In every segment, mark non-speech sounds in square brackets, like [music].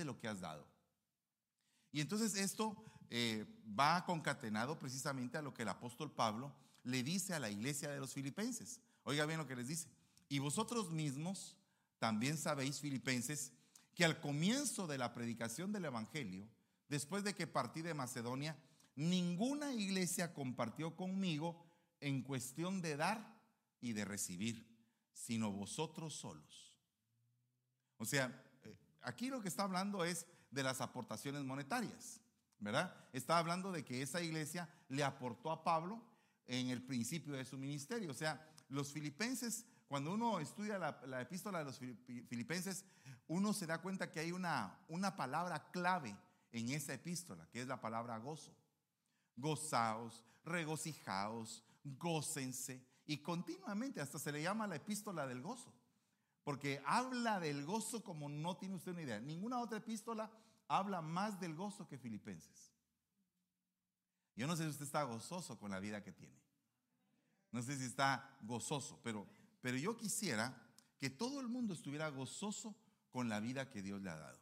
de lo que has dado. Y entonces esto eh, va concatenado precisamente a lo que el apóstol Pablo le dice a la iglesia de los filipenses. Oiga bien lo que les dice. Y vosotros mismos también sabéis, filipenses, que al comienzo de la predicación del Evangelio, después de que partí de Macedonia, ninguna iglesia compartió conmigo en cuestión de dar y de recibir, sino vosotros solos. O sea, aquí lo que está hablando es de las aportaciones monetarias, ¿verdad? Está hablando de que esa iglesia le aportó a Pablo en el principio de su ministerio. O sea, los filipenses, cuando uno estudia la, epístola de los filipenses, uno se da cuenta que hay una, una palabra clave en esa epístola, que es la palabra gozo. Gozaos, regocijaos, gócense. Y continuamente hasta se le llama la epístola del gozo. Porque habla del gozo como no tiene usted una idea. Ninguna otra epístola habla más del gozo que Filipenses. Yo no sé si usted está gozoso con la vida que tiene. No sé si está gozoso, pero, pero yo quisiera que todo el mundo estuviera gozoso con la vida que Dios le ha dado.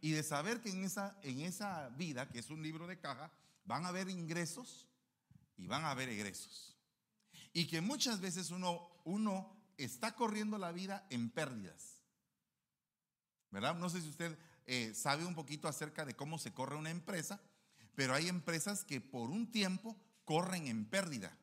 Y de saber que en esa, en esa vida, que es un libro de caja, van a haber ingresos y van a haber egresos. Y que muchas veces uno, uno está corriendo la vida en pérdidas. ¿Verdad? No sé si usted eh, sabe un poquito acerca de cómo se corre una empresa, pero hay empresas que por un tiempo corren en pérdida.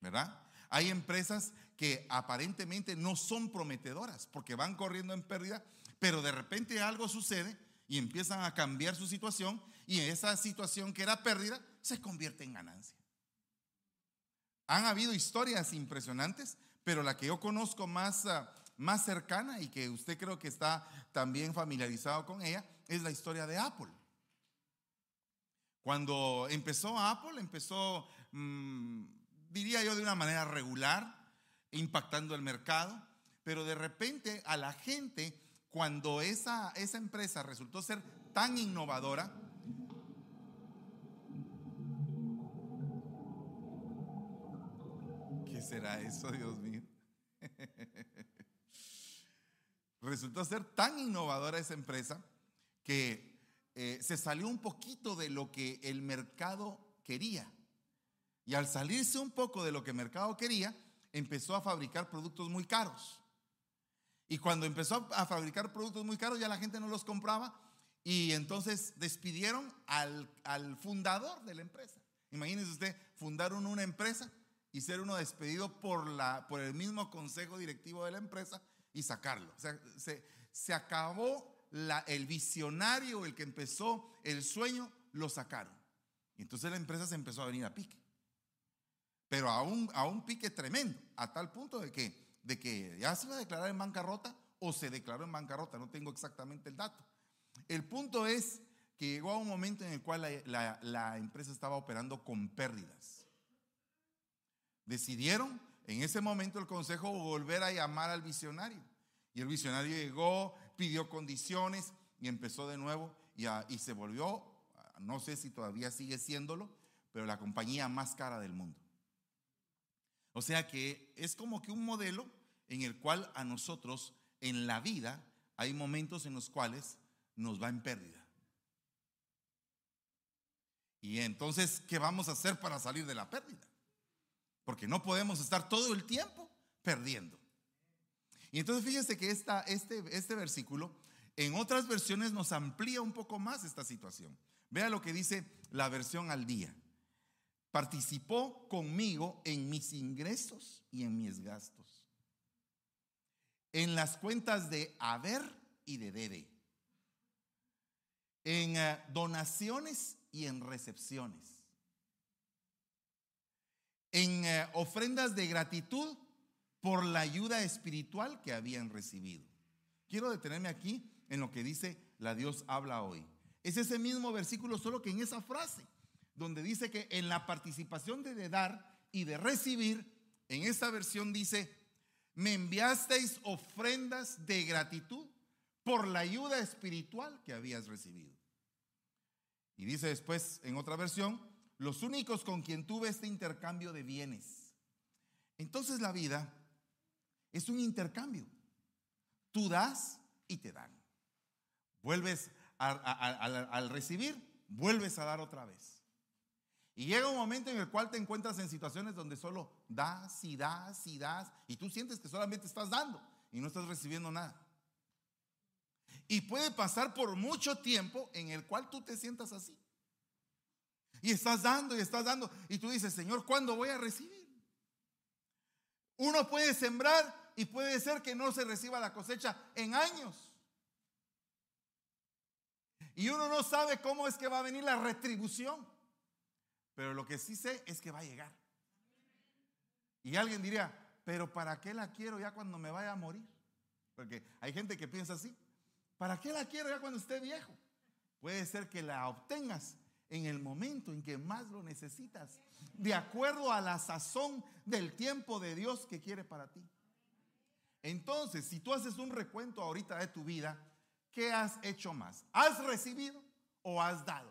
¿Verdad? Hay empresas que aparentemente no son prometedoras porque van corriendo en pérdida, pero de repente algo sucede y empiezan a cambiar su situación y esa situación que era pérdida se convierte en ganancia. Han habido historias impresionantes pero la que yo conozco más, ah, más cercana y que usted creo que está también familiarizado con ella es la historia de Apple. Cuando empezó Apple, empezó, mm, diría yo, de una manera regular, impactando el mercado, pero de repente a la gente, cuando esa, esa empresa resultó ser tan innovadora, será eso, Dios mío? [laughs] Resultó ser tan innovadora esa empresa que eh, se salió un poquito de lo que el mercado quería. Y al salirse un poco de lo que el mercado quería, empezó a fabricar productos muy caros. Y cuando empezó a fabricar productos muy caros, ya la gente no los compraba. Y entonces despidieron al, al fundador de la empresa. Imagínense usted, fundaron una empresa y ser uno despedido por, la, por el mismo consejo directivo de la empresa y sacarlo. O sea, se, se acabó el visionario, el que empezó el sueño, lo sacaron. Y entonces la empresa se empezó a venir a pique. Pero a un, a un pique tremendo, a tal punto de que, de que ya se iba a declarar en bancarrota o se declaró en bancarrota, no tengo exactamente el dato. El punto es que llegó a un momento en el cual la, la empresa estaba operando con pérdidas. Decidieron en ese momento el consejo volver a llamar al visionario. Y el visionario llegó, pidió condiciones y empezó de nuevo y, se volvió, no sé si todavía sigue siéndolo, pero la compañía más cara del mundo. O sea que es como que un modelo en el cual a nosotros en la vida hay momentos en los cuales nos va en pérdida. Y entonces, ¿qué vamos a hacer para salir de la pérdida? Porque no podemos estar todo el tiempo perdiendo. Y entonces fíjese que este, este versículo en otras versiones nos amplía un poco más esta situación. Vea lo que dice la versión al día. Participó conmigo en mis ingresos y en mis gastos. En las cuentas de haber y de debe. En eh, donaciones y en recepciones en eh, ofrendas de gratitud por la ayuda espiritual que habían recibido. Quiero detenerme aquí en lo que dice la Dios habla hoy. Es ese mismo versículo, solo que en esa frase, donde dice que en la participación de, de dar y de recibir, en esta versión dice, me enviasteis ofrendas de gratitud por la ayuda espiritual que habías recibido. Y dice después en otra versión, los únicos con quien tuve este intercambio de bienes. Entonces la vida es un intercambio. Tú das y te dan. vuelves al recibir, vuelves a dar otra vez. Y llega un momento en el cual te encuentras en situaciones donde solo das y das y das y tú sientes que solamente estás dando y no estás recibiendo nada. Y puede pasar por mucho tiempo en el cual tú te sientas así. Y estás dando y estás dando y tú dices, Señor, ¿cuándo voy a recibir? Uno puede sembrar y puede ser que no se reciba la cosecha en años. Y uno no sabe cómo es que va a venir la retribución. Pero lo que sí sé es que va a llegar. Y alguien diría, pero ¿para qué la quiero ya cuando me vaya a morir? Porque hay gente que piensa así. ¿Para qué la quiero ya cuando esté viejo? Puede ser que la obtengas en el momento en que más lo necesitas, de acuerdo a la sazón del tiempo de Dios que quiere para ti. Entonces, si tú haces un recuento ahorita de tu vida, ¿qué has hecho más? ¿Has recibido o has dado?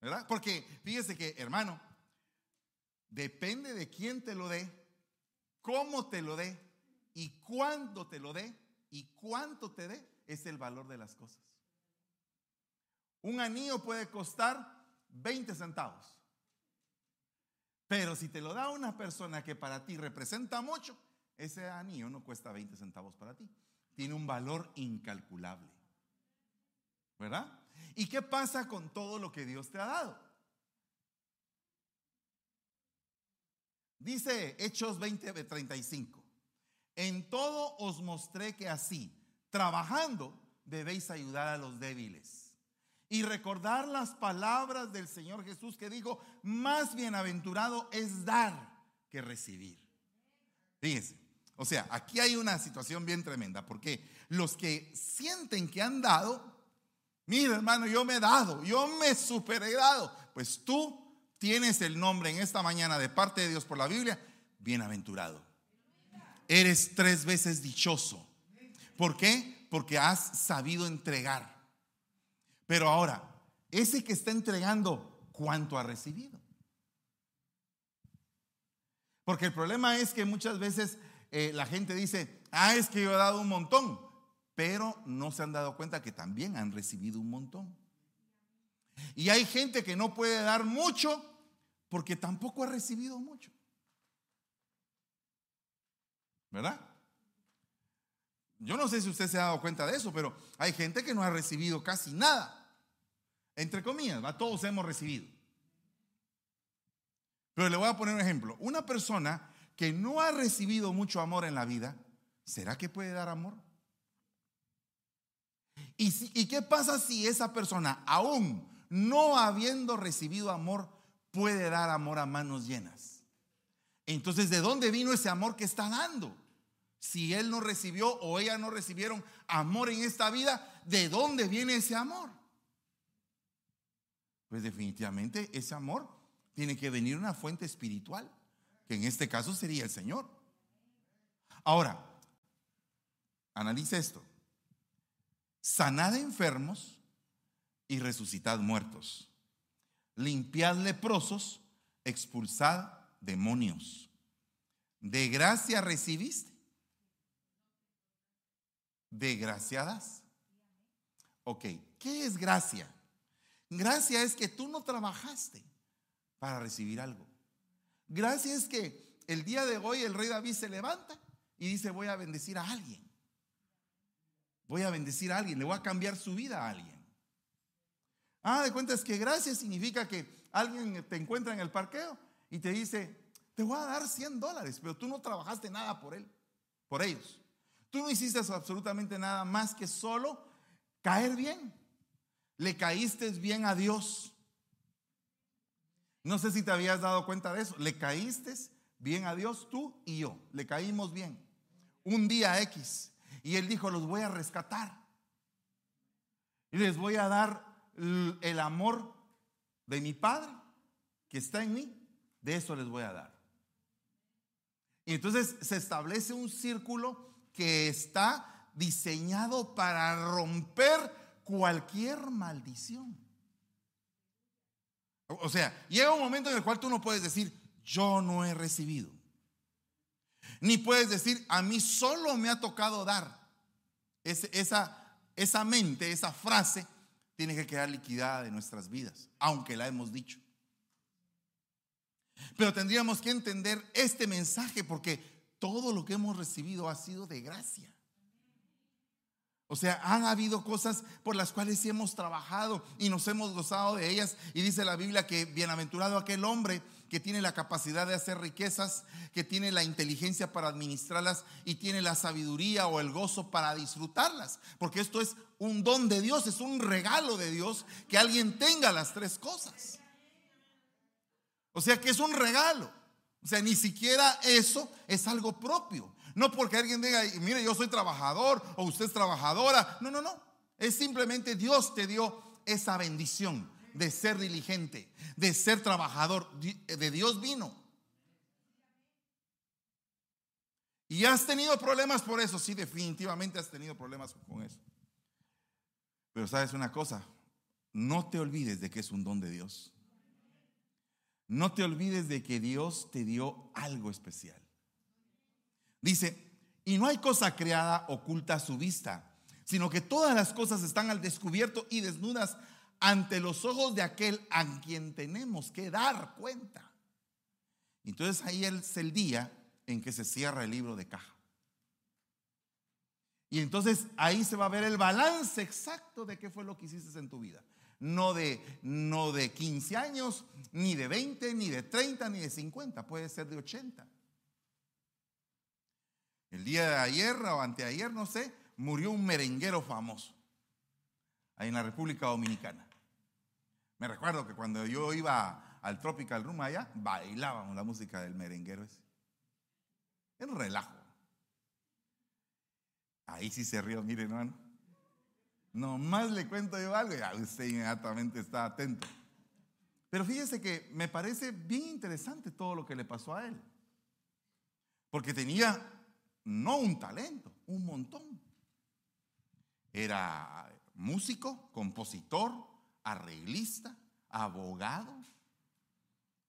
¿Verdad? Porque fíjese que, hermano, depende de quién te lo dé, cómo te lo dé y cuándo te lo dé y cuánto te dé, es el valor de las cosas. Un anillo puede costar 20 centavos. Pero si te lo da una persona que para ti representa mucho, ese anillo no cuesta 20 centavos para ti. Tiene un valor incalculable. ¿Verdad? ¿Y qué pasa con todo lo que Dios te ha dado? Dice Hechos 20, 35. En todo os mostré que así, trabajando, debéis ayudar a los débiles. Y recordar las palabras del Señor Jesús que dijo, más bienaventurado es dar que recibir. Fíjense, o sea, aquí hay una situación bien tremenda, porque los que sienten que han dado, Mira, hermano, yo me he dado, yo me super he dado. Pues tú tienes el nombre en esta mañana de parte de Dios por la Biblia, bienaventurado. Eres tres veces dichoso. ¿Por qué? Porque has sabido entregar. Pero ahora, ese que está entregando, ¿cuánto ha recibido? Porque el problema es que muchas veces eh, la gente dice, ah, es que yo he dado un montón pero no se han dado cuenta que también han recibido un montón. Y hay gente que no puede dar mucho porque tampoco ha recibido mucho. ¿Verdad? Yo no sé si usted se ha dado cuenta de eso, pero hay gente que no ha recibido casi nada. Entre comillas, todos hemos recibido. Pero le voy a poner un ejemplo. Una persona que no ha recibido mucho amor en la vida, ¿será que puede dar amor? ¿Y, qué pasa si esa persona, aún no habiendo recibido amor, puede dar amor a manos llenas? Entonces, ¿de dónde vino ese amor que está dando? Si él no recibió o ella no recibieron amor en esta vida, ¿de dónde viene ese amor? Pues definitivamente ese amor tiene que venir una fuente espiritual, que en este caso sería el Señor. Ahora, analice esto sanad enfermos y resucitad muertos, limpiad leprosos, expulsad demonios. De gracia recibiste, de gracia das. Ok, ¿qué es gracia? Gracia es que tú no trabajaste para recibir algo. Gracia es que el día de hoy el rey David se levanta y dice voy a bendecir a alguien voy a bendecir a alguien, le voy a cambiar su vida a alguien. Ah, de cuentas que gracias significa que alguien te encuentra en el parqueo y te dice, te voy a dar 100 dólares, pero tú no trabajaste nada por él, por ellos. Tú no hiciste absolutamente nada más que solo caer bien. Le caíste bien a Dios. No sé si te habías dado cuenta de eso. Le caíste bien a Dios tú y yo. Le caímos bien. Un día X. Y él dijo, los voy a rescatar. Y les voy a dar el amor de mi Padre que está en mí. De eso les voy a dar. Y entonces se establece un círculo que está diseñado para romper cualquier maldición. O sea, llega un momento en el cual tú no puedes decir, yo no he recibido. Ni puedes decir, a mí solo me ha tocado dar. esa, esa mente, esa frase, tiene que quedar liquidada de nuestras vidas, aunque la hemos dicho. Pero tendríamos que entender este mensaje porque todo lo que hemos recibido ha sido de gracia. O sea, han habido cosas por las cuales hemos trabajado y nos hemos gozado de ellas. Y dice la Biblia que bienaventurado aquel hombre que tiene la capacidad de hacer riquezas, que tiene la inteligencia para administrarlas y tiene la sabiduría o el gozo para disfrutarlas. Porque esto es un don de Dios, es un regalo de Dios que alguien tenga las tres cosas. O sea que es un regalo. O sea, ni siquiera eso es algo propio. No porque alguien diga, mire, yo soy trabajador o usted es trabajadora. No, no, no. Es simplemente Dios te dio esa bendición de ser diligente, de ser trabajador. De Dios vino. ¿Y has tenido problemas por eso? Sí, definitivamente has tenido problemas con eso. Pero sabes una cosa, no te olvides de que es un don de Dios. No te olvides de que Dios te dio algo especial. Dice, y no hay cosa creada oculta a su vista, sino que todas las cosas están al descubierto y desnudas ante los ojos de aquel a quien tenemos que dar cuenta. Entonces ahí es el día en que se cierra el libro de caja. Y entonces ahí se va a ver el balance exacto de qué fue lo que hiciste en tu vida. No de, no de 15 años, ni de 20, ni de 30, ni de 50, puede ser de 80. El día de ayer o anteayer, no sé, murió un merenguero famoso ahí en la República Dominicana. Me recuerdo que cuando yo iba al Tropical Room allá, bailábamos la música del merenguero ese. Era relajo. Ahí sí se rió, mire hermano. Nomás le cuento yo algo y usted inmediatamente está atento. Pero fíjese que me parece bien interesante todo lo que le pasó a él. Porque tenía no un talento, un montón. Era músico, compositor, arreglista, abogado,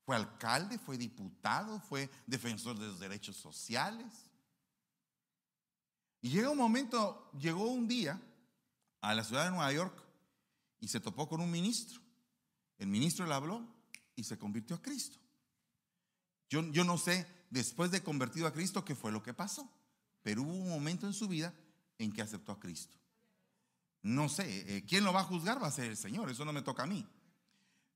fue alcalde, fue diputado, fue defensor de los derechos sociales. Y llega un momento, llegó un día a la ciudad de Nueva York y se topó con un ministro. El ministro le habló y se convirtió a Cristo. Yo, yo no sé, después de convertido a Cristo, qué fue lo que pasó. Pero hubo un momento en su vida en que aceptó a Cristo. No sé, eh, ¿quién lo va a juzgar? Va a ser el Señor, eso no me toca a mí.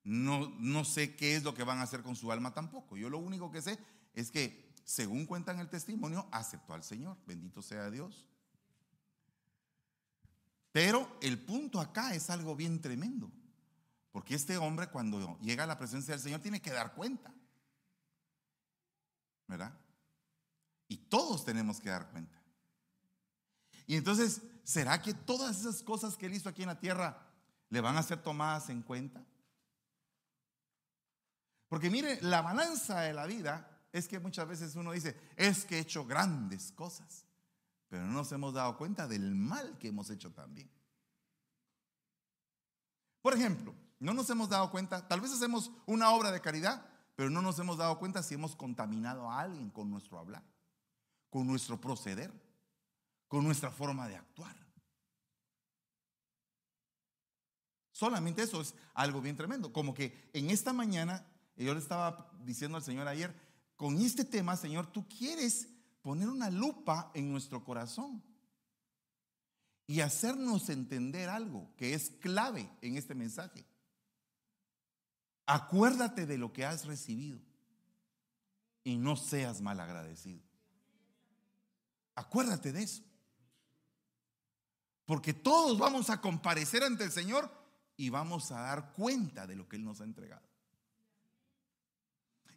No, no sé qué es lo que van a hacer con su alma tampoco. Yo lo único que sé es que, según cuentan el testimonio, aceptó al Señor. Bendito sea Dios. Pero el punto acá es algo bien tremendo. Porque este hombre cuando llega a la presencia del Señor tiene que dar cuenta. ¿Verdad? Y todos tenemos que dar cuenta. Y entonces, ¿será que todas esas cosas que él hizo aquí en la tierra le van a ser tomadas en cuenta? Porque mire, la balanza de la vida es que muchas veces uno dice, es que he hecho grandes cosas, pero no nos hemos dado cuenta del mal que hemos hecho también. Por ejemplo, no nos hemos dado cuenta, tal vez hacemos una obra de caridad, pero no nos hemos dado cuenta si hemos contaminado a alguien con nuestro hablar con nuestro proceder, con nuestra forma de actuar. Solamente eso es algo bien tremendo. Como que en esta mañana, yo le estaba diciendo al Señor ayer, con este tema, Señor, tú quieres poner una lupa en nuestro corazón y hacernos entender algo que es clave en este mensaje. Acuérdate de lo que has recibido y no seas mal agradecido. Acuérdate de eso. Porque todos vamos a comparecer ante el Señor y vamos a dar cuenta de lo que Él nos ha entregado.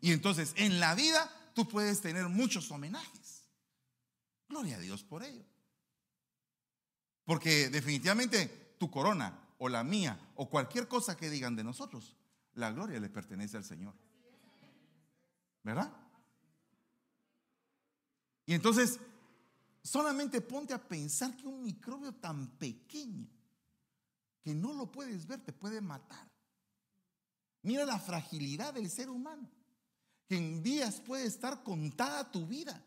Y entonces en la vida tú puedes tener muchos homenajes. Gloria a Dios por ello. Porque definitivamente tu corona o la mía o cualquier cosa que digan de nosotros, la gloria le pertenece al Señor. ¿Verdad? Y entonces Solamente ponte a pensar que un microbio tan pequeño que no lo puedes ver te puede matar. Mira la fragilidad del ser humano, que en días puede estar contada tu vida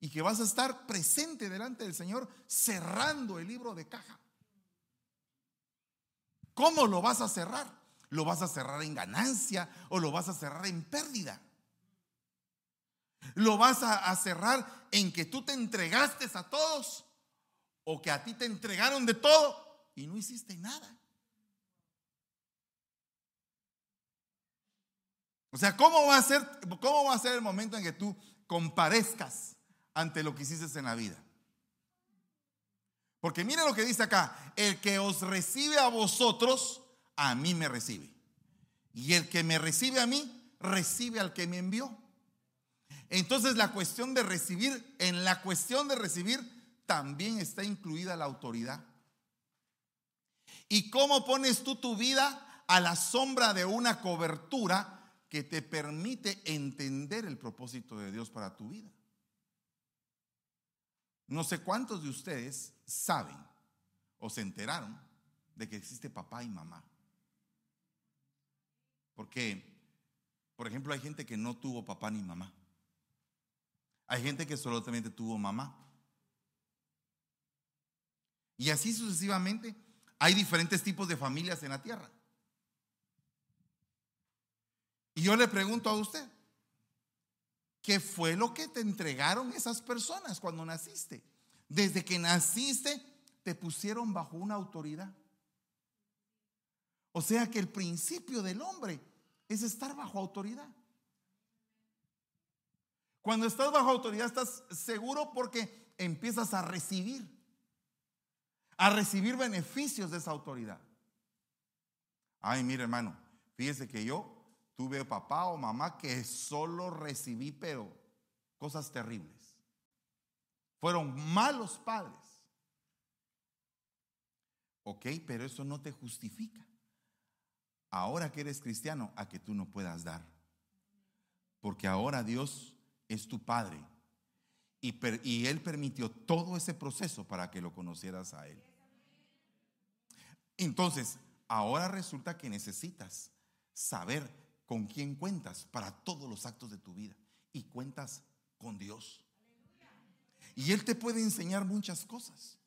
y que vas a estar presente delante del Señor cerrando el libro de caja. ¿Cómo lo vas a cerrar? ¿Lo vas a cerrar en ganancia o lo vas a cerrar en pérdida? ¿Lo vas a, cerrar en que tú te entregaste a todos o que a ti te entregaron de todo y no hiciste nada? O sea, ¿cómo va a ser, cómo va a ser el momento en que tú comparezcas ante lo que hiciste en la vida? Porque mire lo que dice acá, el que os recibe a vosotros, a mí me recibe. Y el que me recibe a mí, recibe al que me envió. Entonces la cuestión de recibir, en la cuestión de recibir también está incluida la autoridad. ¿Y cómo pones tú tu vida a la sombra de una cobertura que te permite entender el propósito de Dios para tu vida? No sé cuántos de ustedes saben o se enteraron de que existe papá y mamá. Porque, por ejemplo, hay gente que no tuvo papá ni mamá. Hay gente que solamente tuvo mamá. Y así sucesivamente hay diferentes tipos de familias en la tierra. Y yo le pregunto a usted, ¿qué fue lo que te entregaron esas personas cuando naciste? Desde que naciste te pusieron bajo una autoridad. O sea que el principio del hombre es estar bajo autoridad. Cuando estás bajo autoridad estás seguro porque empiezas a recibir, a recibir beneficios de esa autoridad. Ay, mire hermano, fíjese que yo tuve papá o mamá que solo recibí, pero cosas terribles. Fueron malos padres. Ok, pero eso no te justifica. Ahora que eres cristiano, a que tú no puedas dar. Porque ahora Dios es tu Padre. Y, Él permitió todo ese proceso para que lo conocieras a Él. Entonces, ahora resulta que necesitas saber con quién cuentas para todos los actos de tu vida. Y cuentas con Dios. Y Él te puede enseñar muchas cosas.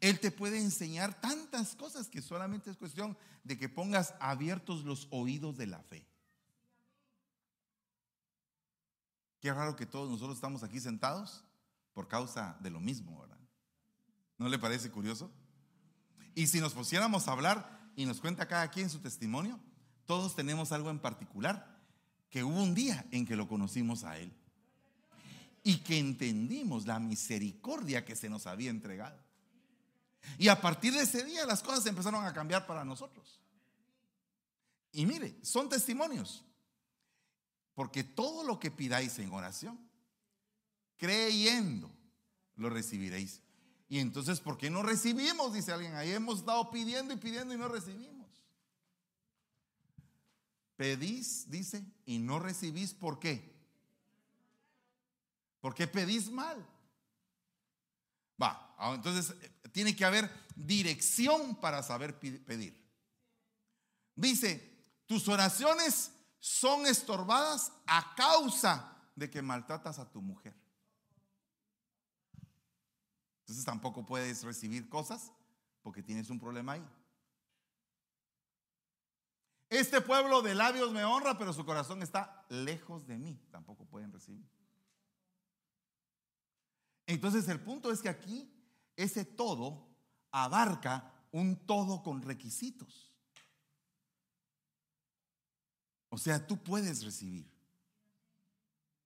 Él te puede enseñar tantas cosas que solamente es cuestión de que pongas abiertos los oídos de la fe. Qué raro que todos nosotros estamos aquí sentados por causa de lo mismo, ¿verdad? ¿No le parece curioso? Y si nos pusiéramos a hablar y nos cuenta cada quien su testimonio, todos tenemos algo en particular, que hubo un día en que lo conocimos a Él y que entendimos la misericordia que se nos había entregado. Y a partir de ese día las cosas empezaron a cambiar para nosotros. Y mire, son testimonios. Porque todo lo que pidáis en oración, creyendo, lo recibiréis. Y entonces, ¿por qué no recibimos? Dice alguien, ahí hemos estado pidiendo y pidiendo y no recibimos. Pedís, dice, y no recibís, ¿por qué? Porque pedís mal. Va, ah, entonces eh, tiene que haber dirección para saber pedir. Dice, tus oraciones son estorbadas a causa de que maltratas a tu mujer. Entonces tampoco puedes recibir cosas porque tienes un problema ahí. Este pueblo de labios me honra, pero su corazón está lejos de mí. Tampoco pueden recibir. Entonces el punto es que aquí ese todo abarca un todo con requisitos. O sea, tú puedes recibir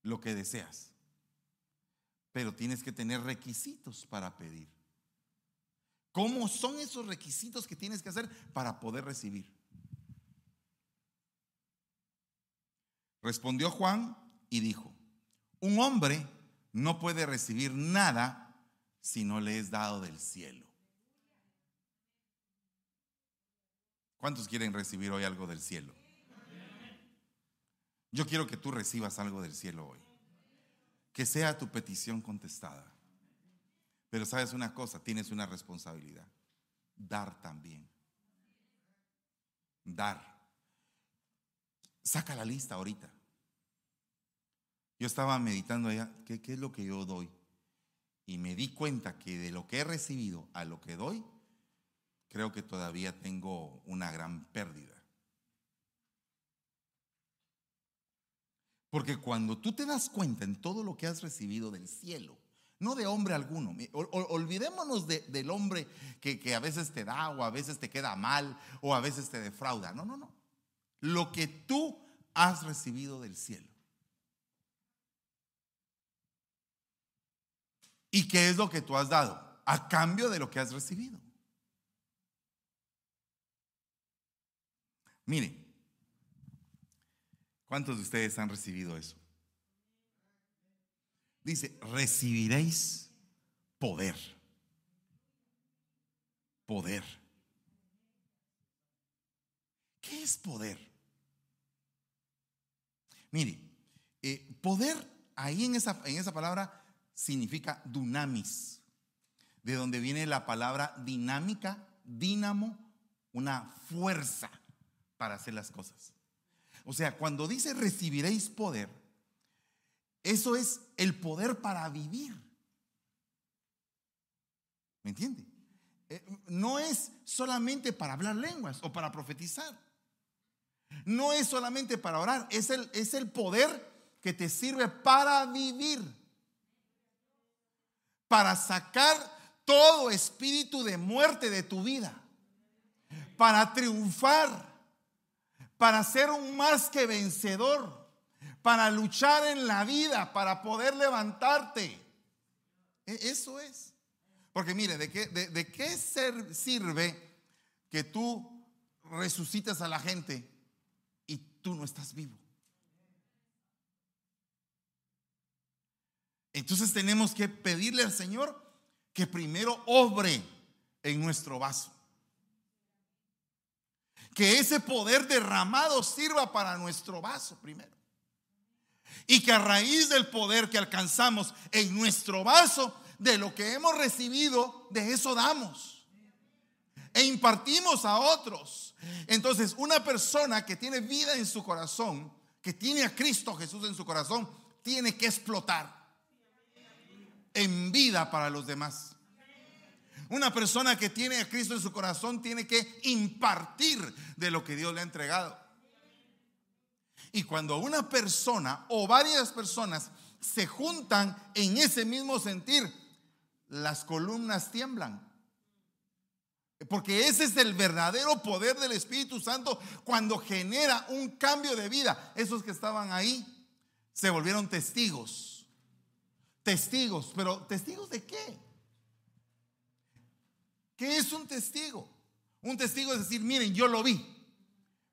lo que deseas, pero tienes que tener requisitos para pedir. ¿Cómo son esos requisitos que tienes que hacer para poder recibir? Respondió Juan y dijo, un hombre no puede recibir nada si no le es dado del cielo. ¿Cuántos quieren recibir hoy algo del cielo? Yo quiero que tú recibas algo del cielo hoy. Que sea tu petición contestada. Pero sabes una cosa, tienes una responsabilidad. Dar también. Dar. Saca la lista ahorita. Yo estaba meditando allá, ¿qué, ¿qué es lo que yo doy? Y me di cuenta que de lo que he recibido a lo que doy, creo que todavía tengo una gran pérdida. Porque cuando tú te das cuenta en todo lo que has recibido del cielo, no de hombre alguno, olvidémonos del hombre que, que a veces te da o a veces te queda mal o a veces te defrauda. No, no, no. Lo que tú has recibido del cielo. ¿Y qué es lo que tú has dado? A cambio de lo que has recibido. Mire, ¿Cuántos de ustedes han recibido eso? Dice, recibiréis poder. Poder. ¿Qué es poder? Mire, eh, poder ahí en esa, en esa palabra significa dunamis, de donde viene la palabra dinámica, dínamo, una fuerza para hacer las cosas. O sea, cuando dice recibiréis poder, eso es el poder para vivir. ¿Me entiende? Eh, no es solamente para hablar lenguas o para profetizar. No es solamente para orar, es el, es el poder que te sirve para vivir. Para sacar todo espíritu de muerte de tu vida. Para triunfar para ser un más que vencedor, para luchar en la vida, para poder levantarte. E, eso es. Porque mire, ¿de qué, de, qué ser, sirve que tú resucitas a la gente tú no estás vivo? Entonces tenemos que pedirle al Señor que primero obre en nuestro vaso que ese poder derramado sirva para nuestro vaso primero. Y que a raíz del poder que alcanzamos en nuestro vaso, de lo que hemos recibido, de eso damos. E impartimos a otros. Entonces, una persona que tiene vida en su corazón, que tiene a Cristo Jesús en su corazón, tiene que explotar en vida para los demás. Una persona que tiene a Cristo en su corazón tiene que impartir de lo que Dios le ha entregado. Y cuando una persona o varias personas se juntan en ese mismo sentir, las columnas tiemblan. Porque ese es el verdadero poder del Espíritu Santo cuando genera un cambio de vida. Esos que estaban ahí se volvieron testigos. Testigos, pero testigos de qué? ¿Qué es un testigo? Un testigo es decir, miren, yo lo vi.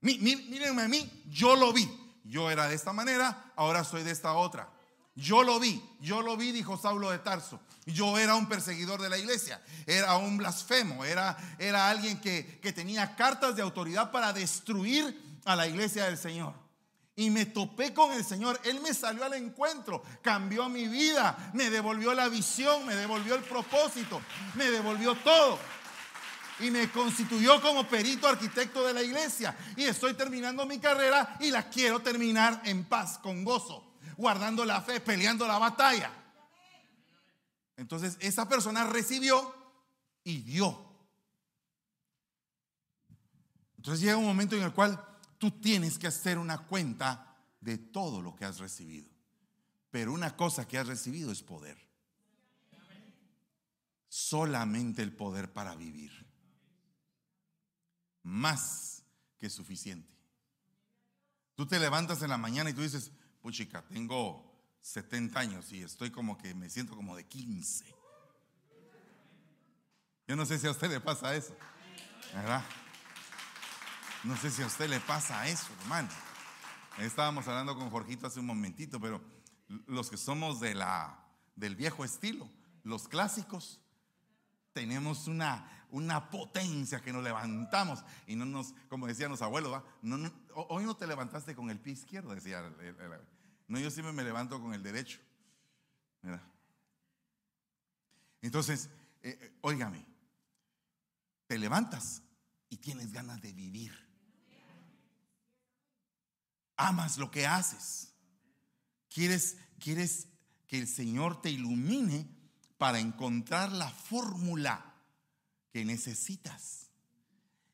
Mírenme a mí, yo lo vi. Yo era de esta manera, ahora soy de esta otra. Yo lo vi, yo lo vi, dijo Saulo de Tarso. Yo era un perseguidor de la iglesia, era un blasfemo, era, era alguien que, que tenía cartas de autoridad para destruir a la iglesia del Señor. Y me topé con el Señor. Él me salió al encuentro, cambió mi vida, me devolvió la visión, me devolvió el propósito, me devolvió todo y me constituyó como perito arquitecto de la iglesia. Y estoy terminando mi carrera y la quiero terminar en paz, con gozo, guardando la fe, peleando la batalla. Entonces esa persona recibió y dio. Entonces llega un momento en el cual tú tienes que hacer una cuenta de todo lo que has recibido. Pero una cosa que has recibido es poder. Solamente el poder para vivir más que suficiente. Tú te levantas en la mañana y tú dices, puchica, tengo 70 años y estoy como que me siento como de 15. Yo no sé si a usted le pasa eso, ¿verdad? No sé si a usted le pasa eso, hermano. Estábamos hablando con Jorgito hace un momentito, pero los que somos de la, del viejo estilo, los clásicos, tenemos una, una potencia que nos levantamos y no nos, como decían los abuelos, no, hoy no te levantaste con el pie izquierdo, decía. No, yo siempre me levanto con el derecho. Entonces, eh, eh, óigame, te levantas y tienes ganas de vivir. Amas lo que haces. Quieres quieres que el Señor te ilumine para encontrar la fórmula que necesitas.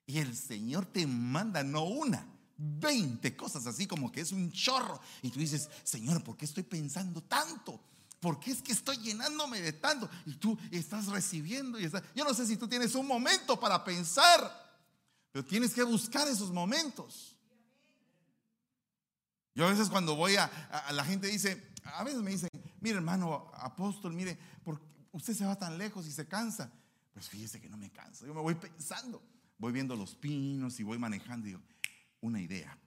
Y el Señor te manda no una, 20 cosas así como que es un chorro. Y tú dices, Señor, ¿por qué estoy pensando tanto? ¿Por qué es que estoy llenándome de tanto? Y tú estás recibiendo. Yo no sé si tú tienes un momento para pensar, pero tienes que buscar esos momentos. Yo a veces cuando voy a, la gente dice, a veces me dicen, mire hermano apóstol, mire, ¿por usted se va tan lejos y se cansa. Pues fíjese que no me canso, yo me voy pensando, voy viendo los pinos y voy manejando y digo, una idea,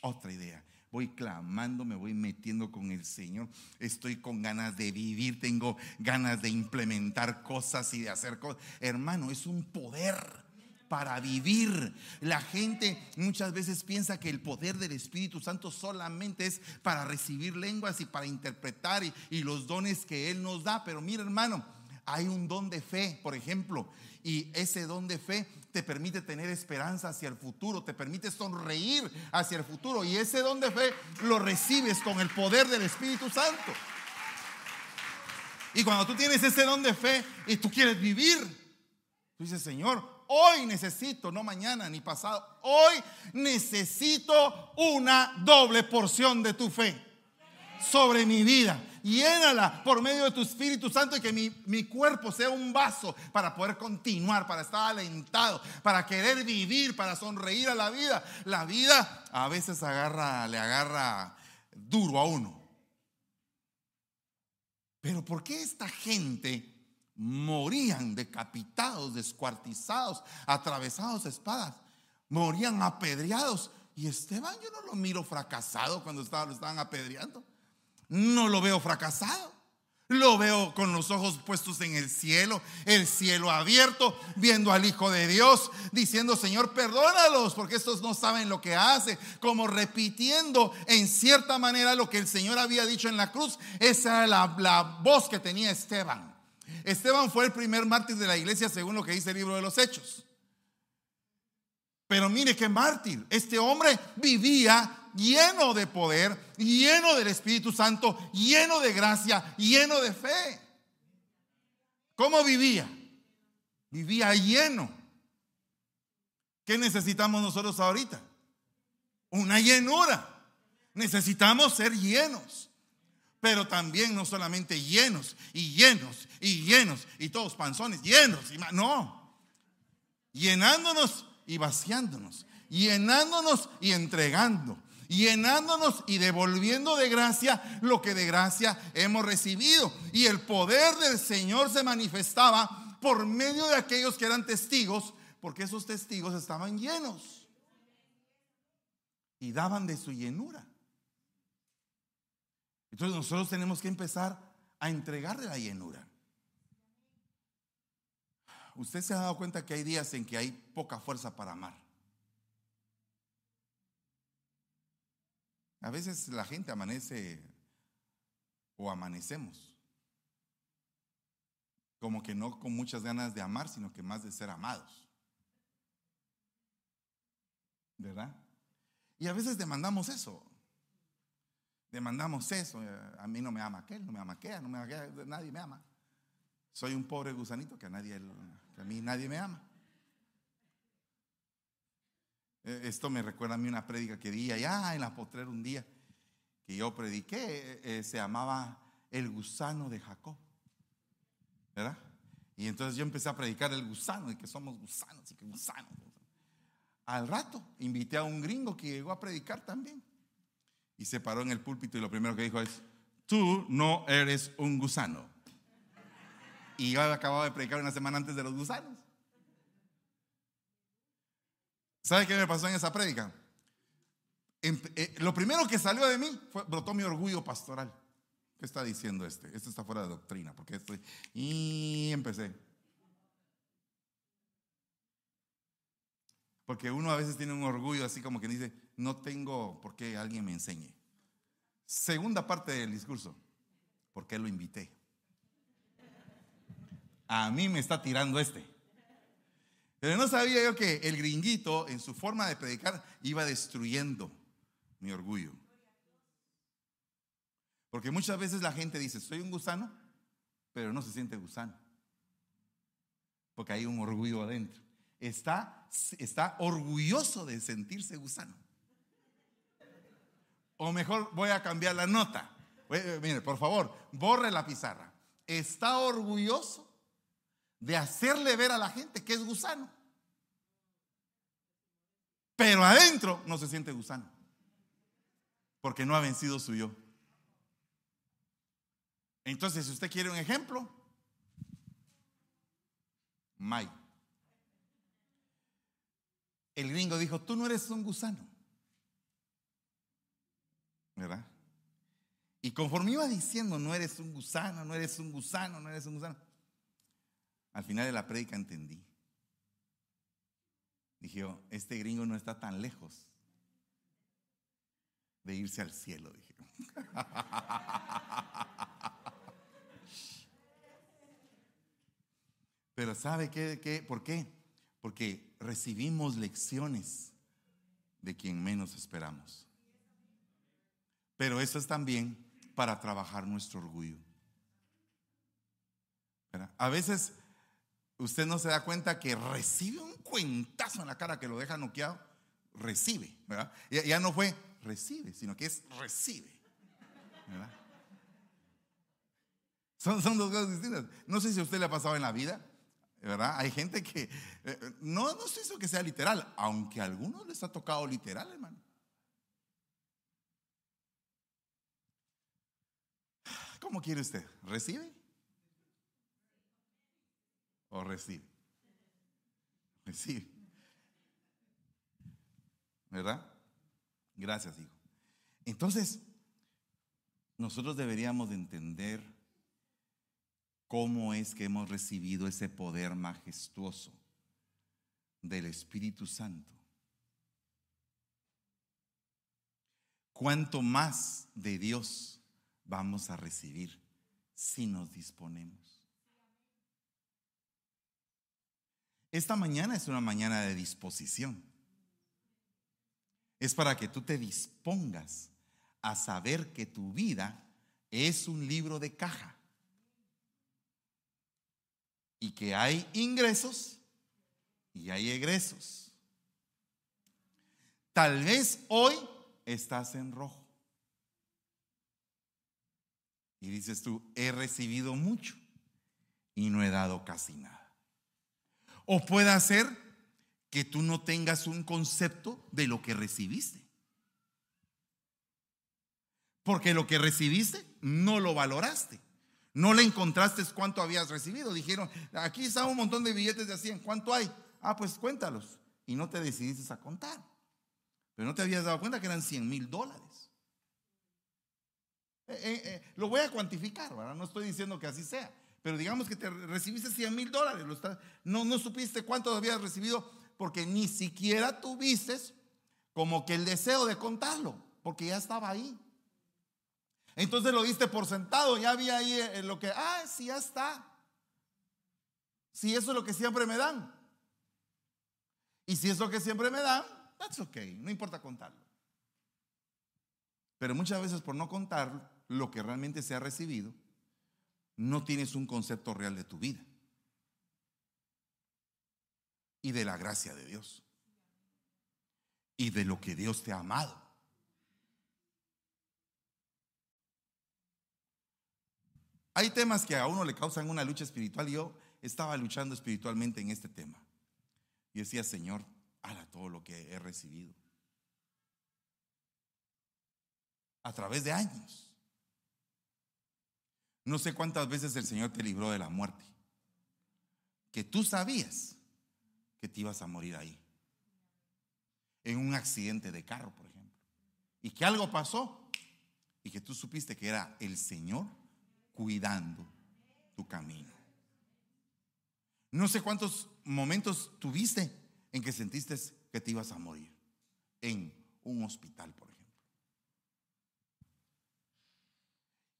otra idea. Voy clamando, me voy metiendo con el Señor. Estoy con ganas de vivir, tengo ganas de implementar cosas y de hacer cosas. Hermano, es un poder para vivir. La gente muchas veces piensa que el poder del Espíritu Santo solamente es para recibir lenguas y para interpretar y, y, los dones que Él nos da. Pero mira hermano, hay un don de fe, por ejemplo, y ese don de fe te permite tener esperanza hacia el futuro, te permite sonreír hacia el futuro. Y ese don de fe lo recibes con el poder del Espíritu Santo. Y cuando tú tienes ese don de fe y tú quieres vivir, tú dices, Señor, hoy necesito, no mañana ni pasado, hoy necesito una doble porción de tu fe sobre mi vida llénala por medio de tu Espíritu Santo y que mi, mi, cuerpo sea un vaso para poder continuar, para estar alentado, para querer vivir, para sonreír a la vida. La vida a veces agarra, le agarra duro a uno. Pero ¿por qué esta gente morían decapitados, descuartizados, atravesados a espadas? Morían apedreados. Y Esteban yo no lo miro fracasado cuando lo estaban apedreando no lo veo fracasado. Lo veo con los ojos puestos en el cielo, el cielo abierto, viendo al Hijo de Dios, diciendo, Señor, perdónalos, porque estos no saben lo que hace, como repitiendo en cierta manera lo que el Señor había dicho en la cruz. Esa era la, la voz que tenía Esteban. Esteban fue el primer mártir de la iglesia según lo que dice el libro de los Hechos. Pero mire qué mártir, este hombre vivía lleno de poder, lleno del Espíritu Santo, lleno de gracia, lleno de fe. ¿Cómo vivía? Vivía lleno. ¿Qué necesitamos nosotros ahorita? Una llenura. Necesitamos ser llenos. Pero también no solamente llenos y llenos y llenos y todos panzones llenos. Y no. Llenándonos y vaciándonos. Llenándonos y entregando llenándonos y devolviendo de gracia lo que de gracia hemos recibido. Y el poder del Señor se manifestaba por medio de aquellos que eran testigos, porque esos testigos estaban llenos y daban de su llenura. Entonces nosotros tenemos que empezar a entregarle la llenura. Usted se ha dado cuenta que hay días en que hay poca fuerza para amar. A veces la gente amanece o amanecemos como que no con muchas ganas de amar, sino que más de ser amados. ¿Verdad? Y a veces demandamos eso. Demandamos eso. A mí no me ama aquel, no me ama aquella, no me ama aquella, nadie me ama. Soy un pobre gusanito que a nadie, que a mí nadie me ama. Eh, esto me recuerda a mí una prédica que di allá en la potrera un día, que yo prediqué, eh, eh, se llamaba El gusano de Jacob. ¿Verdad? Y entonces yo empecé a predicar el gusano, y que somos gusanos, y que gusanos. Al rato invité a un gringo que llegó a predicar también. Y se paró en el púlpito y lo primero que dijo es, tú no eres un gusano. Y yo acababa de predicar una semana antes de los gusanos. ¿Sabe qué me pasó en esa prédica? Eh, lo primero que salió de mí fue, brotó mi orgullo pastoral. ¿Qué está diciendo este? Este está fuera de doctrina, porque estoy. Y empecé. Porque uno a veces tiene un orgullo así como que dice, no tengo por qué alguien me enseñe. Segunda parte del discurso, ¿por qué lo invité? A mí me está tirando este. Pero no sabía yo que el gringuito, en su forma de predicar, iba destruyendo mi orgullo. Porque muchas veces la gente dice, soy un gusano, pero no se siente gusano. Porque hay un orgullo adentro. Está, está orgulloso de sentirse gusano. O mejor voy a cambiar la nota. Mire, por favor, borre la pizarra. Está orgulloso de hacerle ver a la gente que es gusano. Pero adentro no se siente gusano. Porque no ha vencido su yo. Entonces, si usted quiere un ejemplo, May. El gringo dijo, tú no eres un gusano. ¿Verdad? Y conforme iba diciendo, no eres un gusano, no eres un gusano, no eres un gusano. Al final de la prédica entendí. Dije, oh, este gringo no está tan lejos de irse al cielo, dije. [laughs] Pero ¿sabe qué, qué? ¿Por qué? Porque recibimos lecciones de quien menos esperamos. Pero eso es también para trabajar nuestro orgullo. A veces usted no se da cuenta que recibe un cuentazo en la cara que lo deja noqueado. Recibe, ¿verdad? Ya, no fue recibe, sino que es recibe. Son, son dos cosas distintas. No sé si a usted le ha pasado en la vida ¿verdad? Hay gente que, eh, no, no sé eso que sea literal, aunque a algunos les ha tocado literal, hermano. ¿Cómo quiere usted? ¿Recibe? ¿O recibe? Recibe. ¿Verdad? Gracias, hijo. Entonces, nosotros deberíamos de entender cómo es que hemos recibido ese poder majestuoso del Espíritu Santo. ¿Cuánto más de Dios vamos a recibir si nos disponemos? Esta mañana es una mañana de disposición. Es para que tú te dispongas a saber que tu vida es un libro de caja y que hay ingresos y hay egresos. Tal vez hoy estás en rojo. Y dices tú, he recibido mucho y no he dado casi nada. O puede ser que tú no tengas un concepto de lo que recibiste. Porque lo que recibiste no lo valoraste. No le encontraste cuánto habías recibido. Dijeron, aquí está un montón de billetes de 100. ¿Cuánto hay? Ah, pues cuéntalos. Y no te decidiste a contar. Pero no te habías dado cuenta que eran 100 mil dólares. Eh, eh, eh, lo voy a cuantificar, ¿verdad? No estoy diciendo que así sea. Pero digamos que te recibiste 100 mil dólares. No, no supiste cuánto habías recibido porque ni siquiera tuviste como que el deseo de contarlo. Porque ya estaba ahí. Entonces lo diste por sentado, ya había ahí eh, lo que, ah, sí, ya está. Si eso es lo que siempre me dan. Y si es lo que siempre me dan, that's okay, no importa contarlo. Pero muchas veces por no contar lo que realmente se ha recibido, no tienes un concepto real de tu vida y de la gracia de Dios y de lo que Dios te ha amado. Hay temas que a uno le causan una lucha espiritual. Yo estaba luchando espiritualmente en este tema. Y decía, Señor, haga todo lo que he recibido. A través de años. No sé cuántas veces el Señor te libró de la muerte. Que tú sabías que te ibas a morir ahí. En un accidente de carro, por ejemplo. Y que algo pasó. Y que tú supiste que era el Señor cuidando tu camino. No sé cuántos momentos tuviste en que sentiste que te ibas a morir en un hospital, por ejemplo.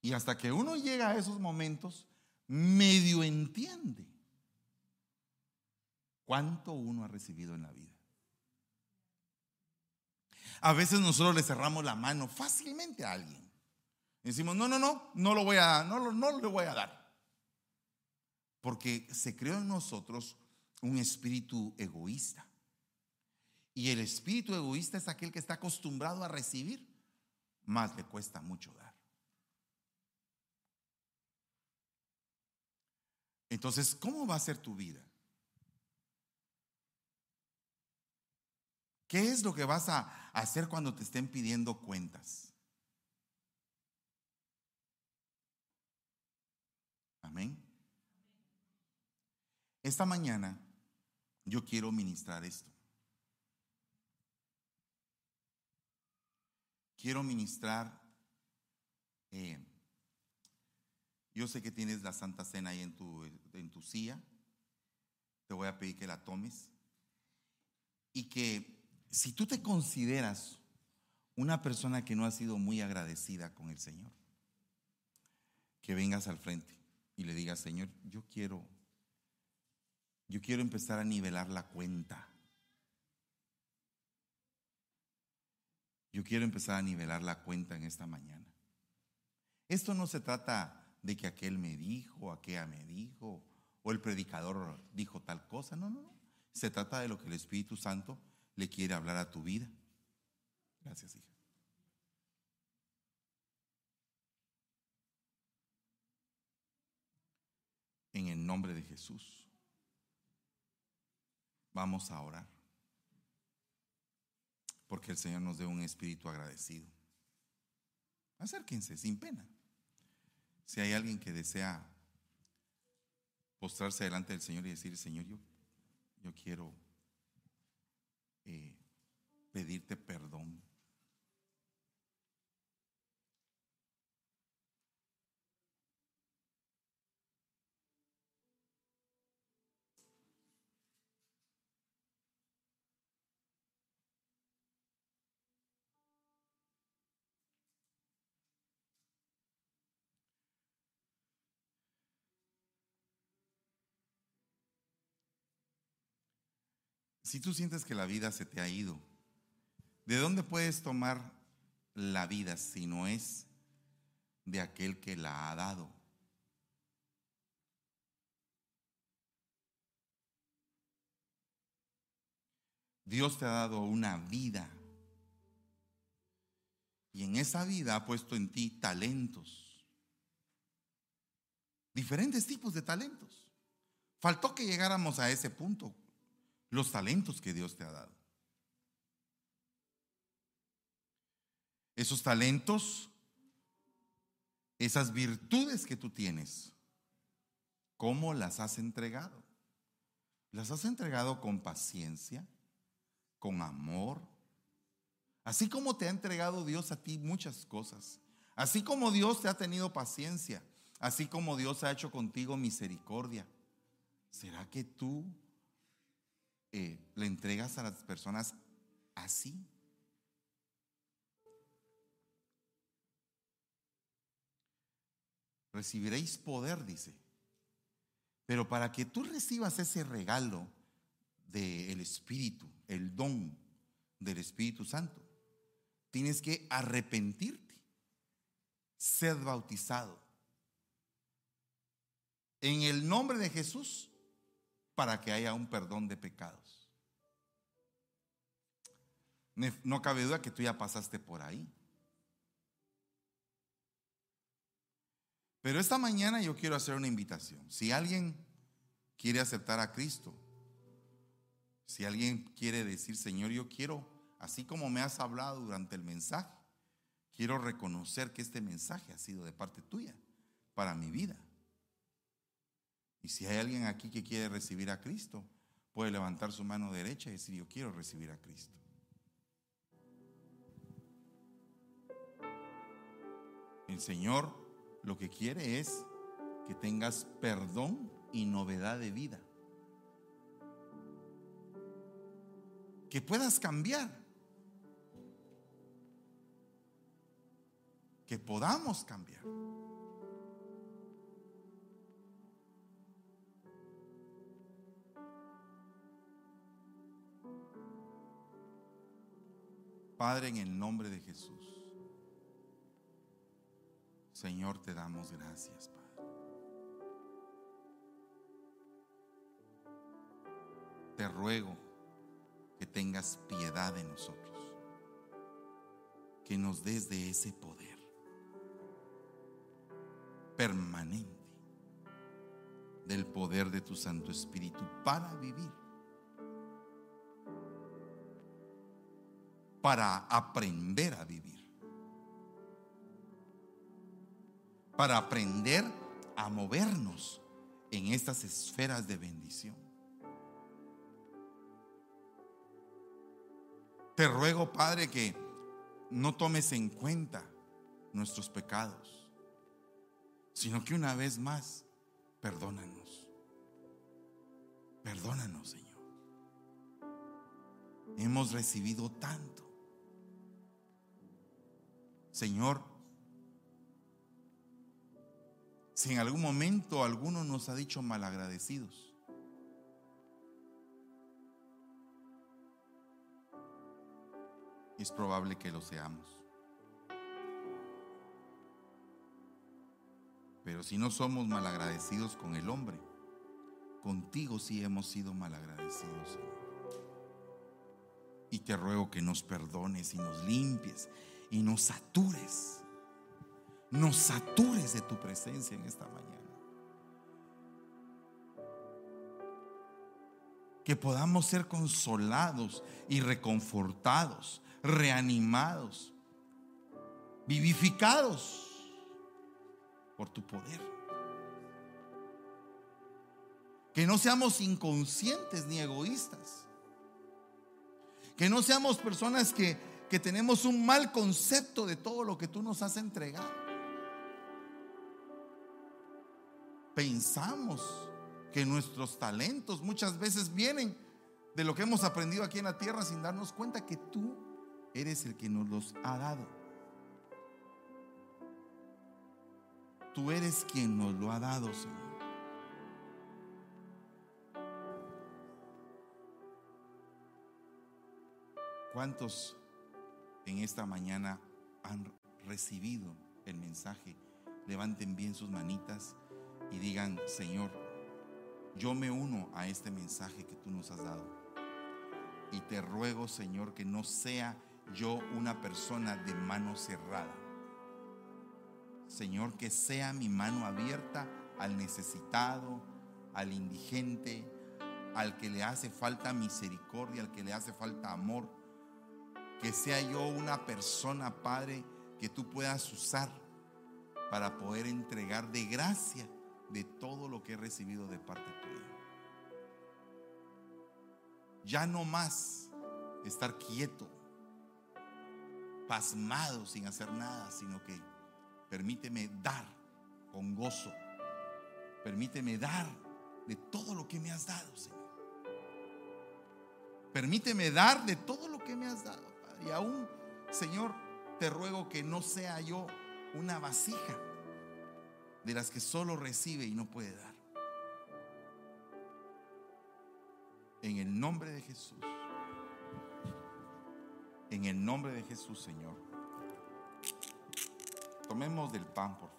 Y hasta que uno llega a esos momentos, medio entiende cuánto uno ha recibido en la vida. A veces nosotros le cerramos la mano fácilmente a alguien. Decimos, no, no, no, no lo voy a, no, no le voy a dar. Porque se creó en nosotros un espíritu egoísta. Y el espíritu egoísta es aquel que está acostumbrado a recibir, más le cuesta mucho dar. Entonces, ¿cómo va a ser tu vida? ¿Qué es lo que vas a hacer cuando te estén pidiendo cuentas? Amén. Esta mañana yo quiero ministrar esto. Quiero ministrar, eh, yo sé que tienes la Santa Cena ahí en tu, en tu silla, te voy a pedir que la tomes y que si tú te consideras una persona que no ha sido muy agradecida con el Señor, que vengas al frente y le digas, Señor, yo quiero yo quiero empezar a nivelar la cuenta. Yo quiero empezar a nivelar la cuenta en esta mañana. Esto no se trata de que aquel me dijo, aquella me dijo, o el predicador dijo tal cosa. No, no, no. Se trata de lo que el Espíritu Santo le quiere hablar a tu vida. Gracias, hija. En el nombre de Jesús. Vamos a orar. Porque el Señor nos dé un espíritu agradecido. Acérquense sin pena. Si hay alguien que desea postrarse delante del Señor y decir, Señor, yo, yo quiero eh, pedirte perdón Si tú sientes que la vida se te ha ido, ¿de dónde puedes tomar la vida si no es de aquel que la ha dado? Dios te ha dado una vida. Y en esa vida ha puesto en ti talentos. Diferentes tipos de talentos. Faltó que llegáramos a ese punto los talentos que Dios te ha dado. Esos talentos, esas virtudes que tú tienes, ¿cómo las has entregado? Las has entregado con paciencia, con amor, así como te ha entregado Dios a ti muchas cosas, así como Dios te ha tenido paciencia, así como Dios ha hecho contigo misericordia. ¿Será que tú eh, le entregas a las personas así. Recibiréis poder, dice. Pero para que tú recibas ese regalo del Espíritu, el don del Espíritu Santo, tienes que arrepentirte, ser bautizado en el nombre de Jesús para que haya un perdón de pecados. No cabe duda que tú ya pasaste por ahí. Pero esta mañana yo quiero hacer una invitación. Si alguien quiere aceptar a Cristo, si alguien quiere decir, Señor, yo quiero, así como me has hablado durante el mensaje, quiero reconocer que este mensaje ha sido de parte tuya para mi vida. Y si hay alguien aquí que quiere recibir a Cristo, puede levantar su mano derecha y decir, yo quiero recibir a Cristo. El Señor lo que quiere es que tengas perdón y novedad de vida. Que puedas cambiar. Que podamos cambiar. Padre, en el nombre de Jesús. Señor, te damos gracias, Padre. Te ruego que tengas piedad de nosotros, que nos des de ese poder permanente del poder de tu Santo Espíritu para vivir, para aprender a vivir, para aprender a movernos en estas esferas de bendición. Te ruego, Padre, que no tomes en cuenta nuestros pecados, sino que una vez más, perdónanos. Perdónanos, Señor. Hemos recibido tanto. Señor, si en algún momento alguno nos ha dicho malagradecidos, es probable que lo seamos. Pero si no somos malagradecidos con el hombre, contigo sí hemos sido malagradecidos, Señor. Y te ruego que nos perdones y nos limpies y nos satures. Nos satures de tu presencia en esta mañana. Que podamos ser consolados y reconfortados reanimados, vivificados por tu poder. Que no seamos inconscientes ni egoístas. Que no seamos personas que, que tenemos un mal concepto de todo lo que tú nos has entregado. Pensamos que nuestros talentos muchas veces vienen de lo que hemos aprendido aquí en la tierra sin darnos cuenta que tú eres el que nos los ha dado. Tú eres quien nos lo ha dado, Señor. ¿Cuántos en esta mañana han recibido el mensaje? Levanten bien sus manitas y digan, Señor, yo me uno a este mensaje que tú nos has dado. Y te ruego, Señor, que no sea yo una persona de mano cerrada. Señor, que sea mi mano abierta al necesitado, al indigente, al que le hace falta misericordia, al que le hace falta amor. Que sea yo una persona, Padre, que tú puedas usar para poder entregar de gracia de todo lo que he recibido de parte tuya. Ya no más estar quieto, pasmado sin hacer nada, sino que permíteme dar con gozo. Permíteme dar de todo lo que me has dado, Señor. Permíteme dar de todo lo que me has dado. Y aún, Señor, te ruego que no sea yo una vasija de las que solo recibe y no puede dar. En el nombre de Jesús. En el nombre de Jesús, Señor. Tomemos del pan, por favor.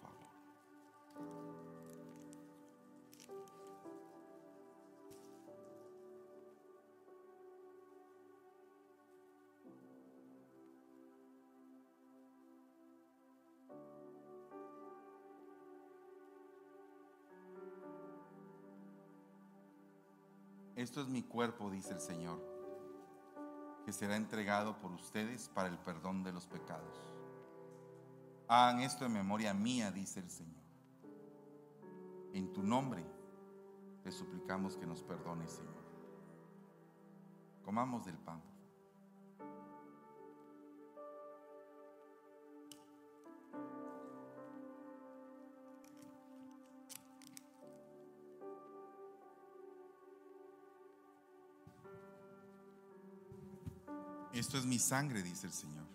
Esto es mi cuerpo, dice el Señor que será entregado por ustedes para el perdón de los pecados. Hagan esto en memoria mía, dice el Señor. En tu nombre te suplicamos que nos perdones, Señor. Comamos del pan. Esto es mi sangre, dice el Señor.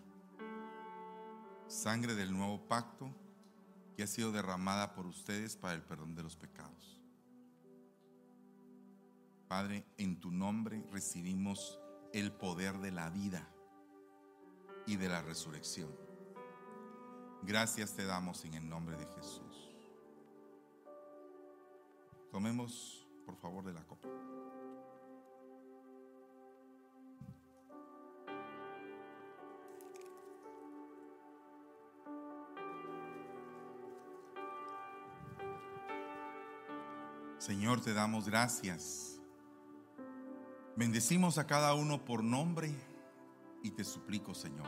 Sangre del nuevo pacto que ha sido derramada por ustedes para el perdón de los pecados. Padre, en tu nombre recibimos el poder de la vida y de la resurrección. Gracias te damos en el nombre de Jesús. Tomemos, por favor, de la copa. Señor, te damos gracias. Bendecimos a cada uno por nombre y te suplico, Señor,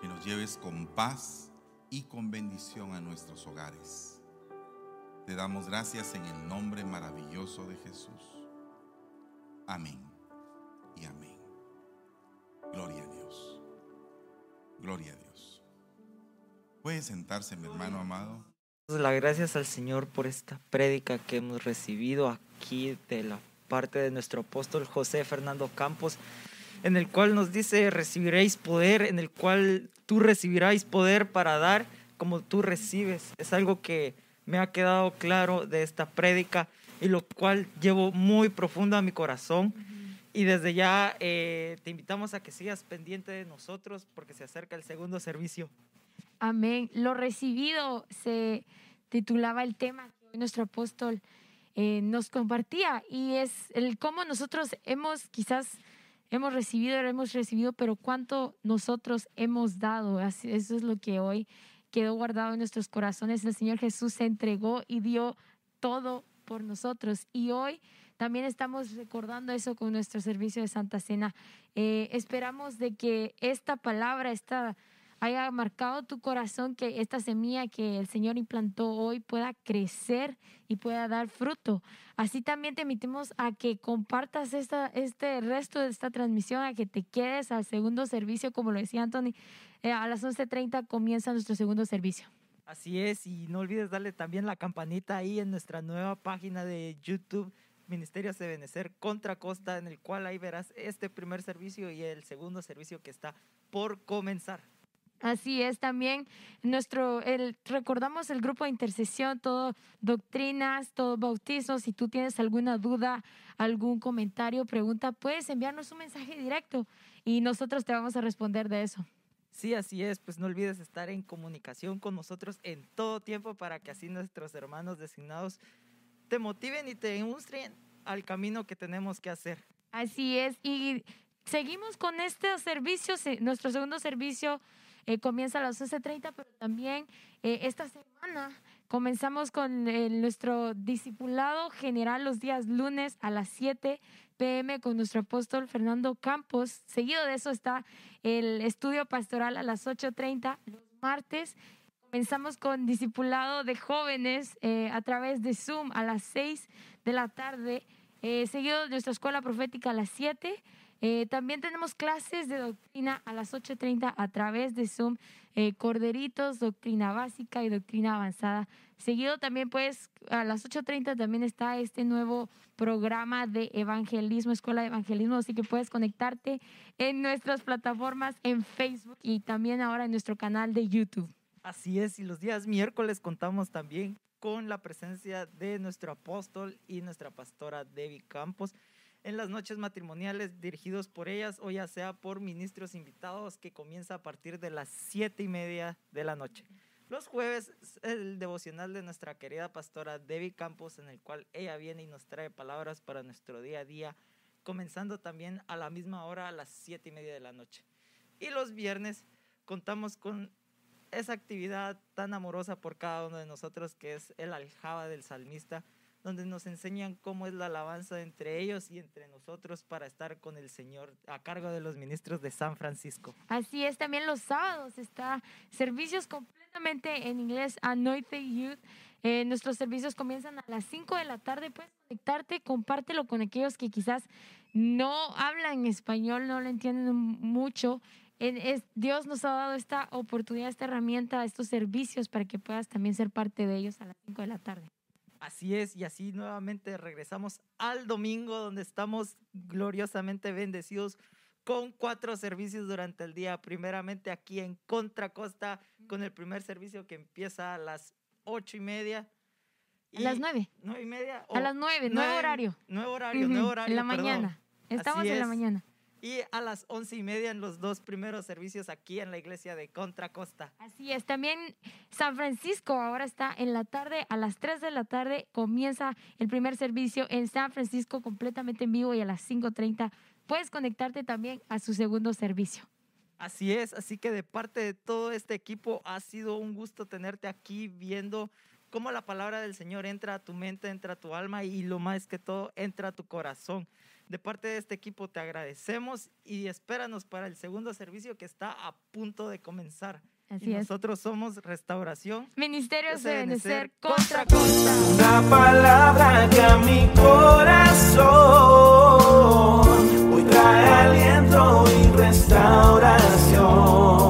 que nos lleves con paz y con bendición a nuestros hogares. Te damos gracias en el nombre maravilloso de Jesús. Amén y amén. Gloria a Dios. Gloria a Dios. Puede sentarse, mi hermano amado las gracias al Señor por esta prédica que hemos recibido aquí de la parte de nuestro apóstol José Fernando Campos, en el cual nos dice, recibiréis poder, en el cual tú recibirás poder para dar como tú recibes. Es algo que me ha quedado claro de esta prédica y lo cual llevo muy profundo a mi corazón. Y desde ya eh, te invitamos a que sigas pendiente de nosotros porque se acerca el segundo servicio. Amén. Lo recibido se titulaba el tema que hoy nuestro apóstol eh, nos compartía y es el cómo nosotros hemos quizás hemos recibido, hemos recibido, pero cuánto nosotros hemos dado. Eso es lo que hoy quedó guardado en nuestros corazones. El Señor Jesús se entregó y dio todo por nosotros. Y hoy también estamos recordando eso con nuestro servicio de Santa Cena. Eh, esperamos de que esta palabra, esta haya marcado tu corazón, que esta semilla que el Señor implantó hoy pueda crecer y pueda dar fruto. Así también te invitamos a que compartas esta, este resto de esta transmisión, a que te quedes al segundo servicio, como lo decía Anthony. Eh, a las 11.30 comienza nuestro segundo servicio. Así es, y no olvides darle también la campanita ahí en nuestra nueva página de YouTube. Ministerios de Benecer contra Costa, en el cual ahí verás este primer servicio y el segundo servicio que está por comenzar. Así es también nuestro, el, recordamos el grupo de intercesión, todo doctrinas, todo bautismo. Si tú tienes alguna duda, algún comentario, pregunta, puedes enviarnos un mensaje directo y nosotros te vamos a responder de eso. Sí, así es. Pues no olvides estar en comunicación con nosotros en todo tiempo para que así nuestros hermanos designados te motiven y te ilustren al camino que tenemos que hacer. Así es. Y seguimos con este servicio, nuestro segundo servicio eh, comienza a las 11.30, pero también eh, esta semana comenzamos con nuestro discipulado general los días lunes a las 7 pm con nuestro apóstol Fernando Campos. Seguido de eso está el estudio pastoral a las 8.30 los martes. Comenzamos con discipulado de jóvenes eh, a través de Zoom a las 6 de la tarde. seguido de nuestra escuela profética a las 7 eh, también tenemos clases de doctrina a las 8.30 a través de Zoom, eh, Corderitos, doctrina básica y doctrina avanzada. Seguido también, pues, a las 8.30 también está este nuevo programa de evangelismo, Escuela de Evangelismo, así que puedes conectarte en nuestras plataformas en Facebook y también ahora en nuestro canal de YouTube. Así es, y los días miércoles contamos también con la presencia de nuestro apóstol y nuestra pastora Debbie Campos en las noches matrimoniales dirigidos por ellas o ya sea por ministros invitados que comienza a partir de las siete y media de la noche. Los jueves el devocional de nuestra querida pastora Debbie Campos en el cual ella viene y nos trae palabras para nuestro día a día, comenzando también a la misma hora a las siete y media de la noche. Y los viernes contamos con esa actividad tan amorosa por cada uno de nosotros que es el aljaba del salmista donde nos enseñan cómo es la alabanza entre ellos y entre nosotros para estar con el Señor a cargo de los ministros de San Francisco. Así es, también los sábados está servicios completamente en inglés, Anointed Youth. Eh, nuestros servicios comienzan a las 5 de la tarde. Puedes conectarte, compártelo con aquellos que quizás no hablan español, no lo entienden mucho. Dios nos ha dado esta oportunidad, esta herramienta, estos servicios para que puedas también ser parte de ellos a las 5 de la tarde. Así es, y así nuevamente regresamos al domingo donde estamos gloriosamente bendecidos con cuatro servicios durante el día. Primeramente aquí en Contra Costa con el primer servicio que empieza a las ocho y media. a las nueve. Nueve y media. a las nueve, nuevo horario. Nuevo horario, nuevo horario. En la mañana. Estamos en la mañana. Y a las once y media en los dos primeros servicios aquí en la iglesia de Contra Costa. Así es, también San Francisco ahora está en la tarde, a las 3 de la tarde comienza el primer servicio en San Francisco completamente en vivo y a las 5.30 puedes conectarte también a su segundo servicio. Así es, así que de parte de todo este equipo ha sido un gusto tenerte aquí viendo cómo la palabra del Señor entra a tu mente, entra a tu alma y lo más que todo entra a tu corazón. De parte de este equipo te agradecemos y espéranos para el segundo servicio que está a punto de comenzar. Así y es. nosotros somos Restauración. Ministerios de Benecer contra contra Costa. Una palabra que a mi corazón hoy trae aliento y restauración.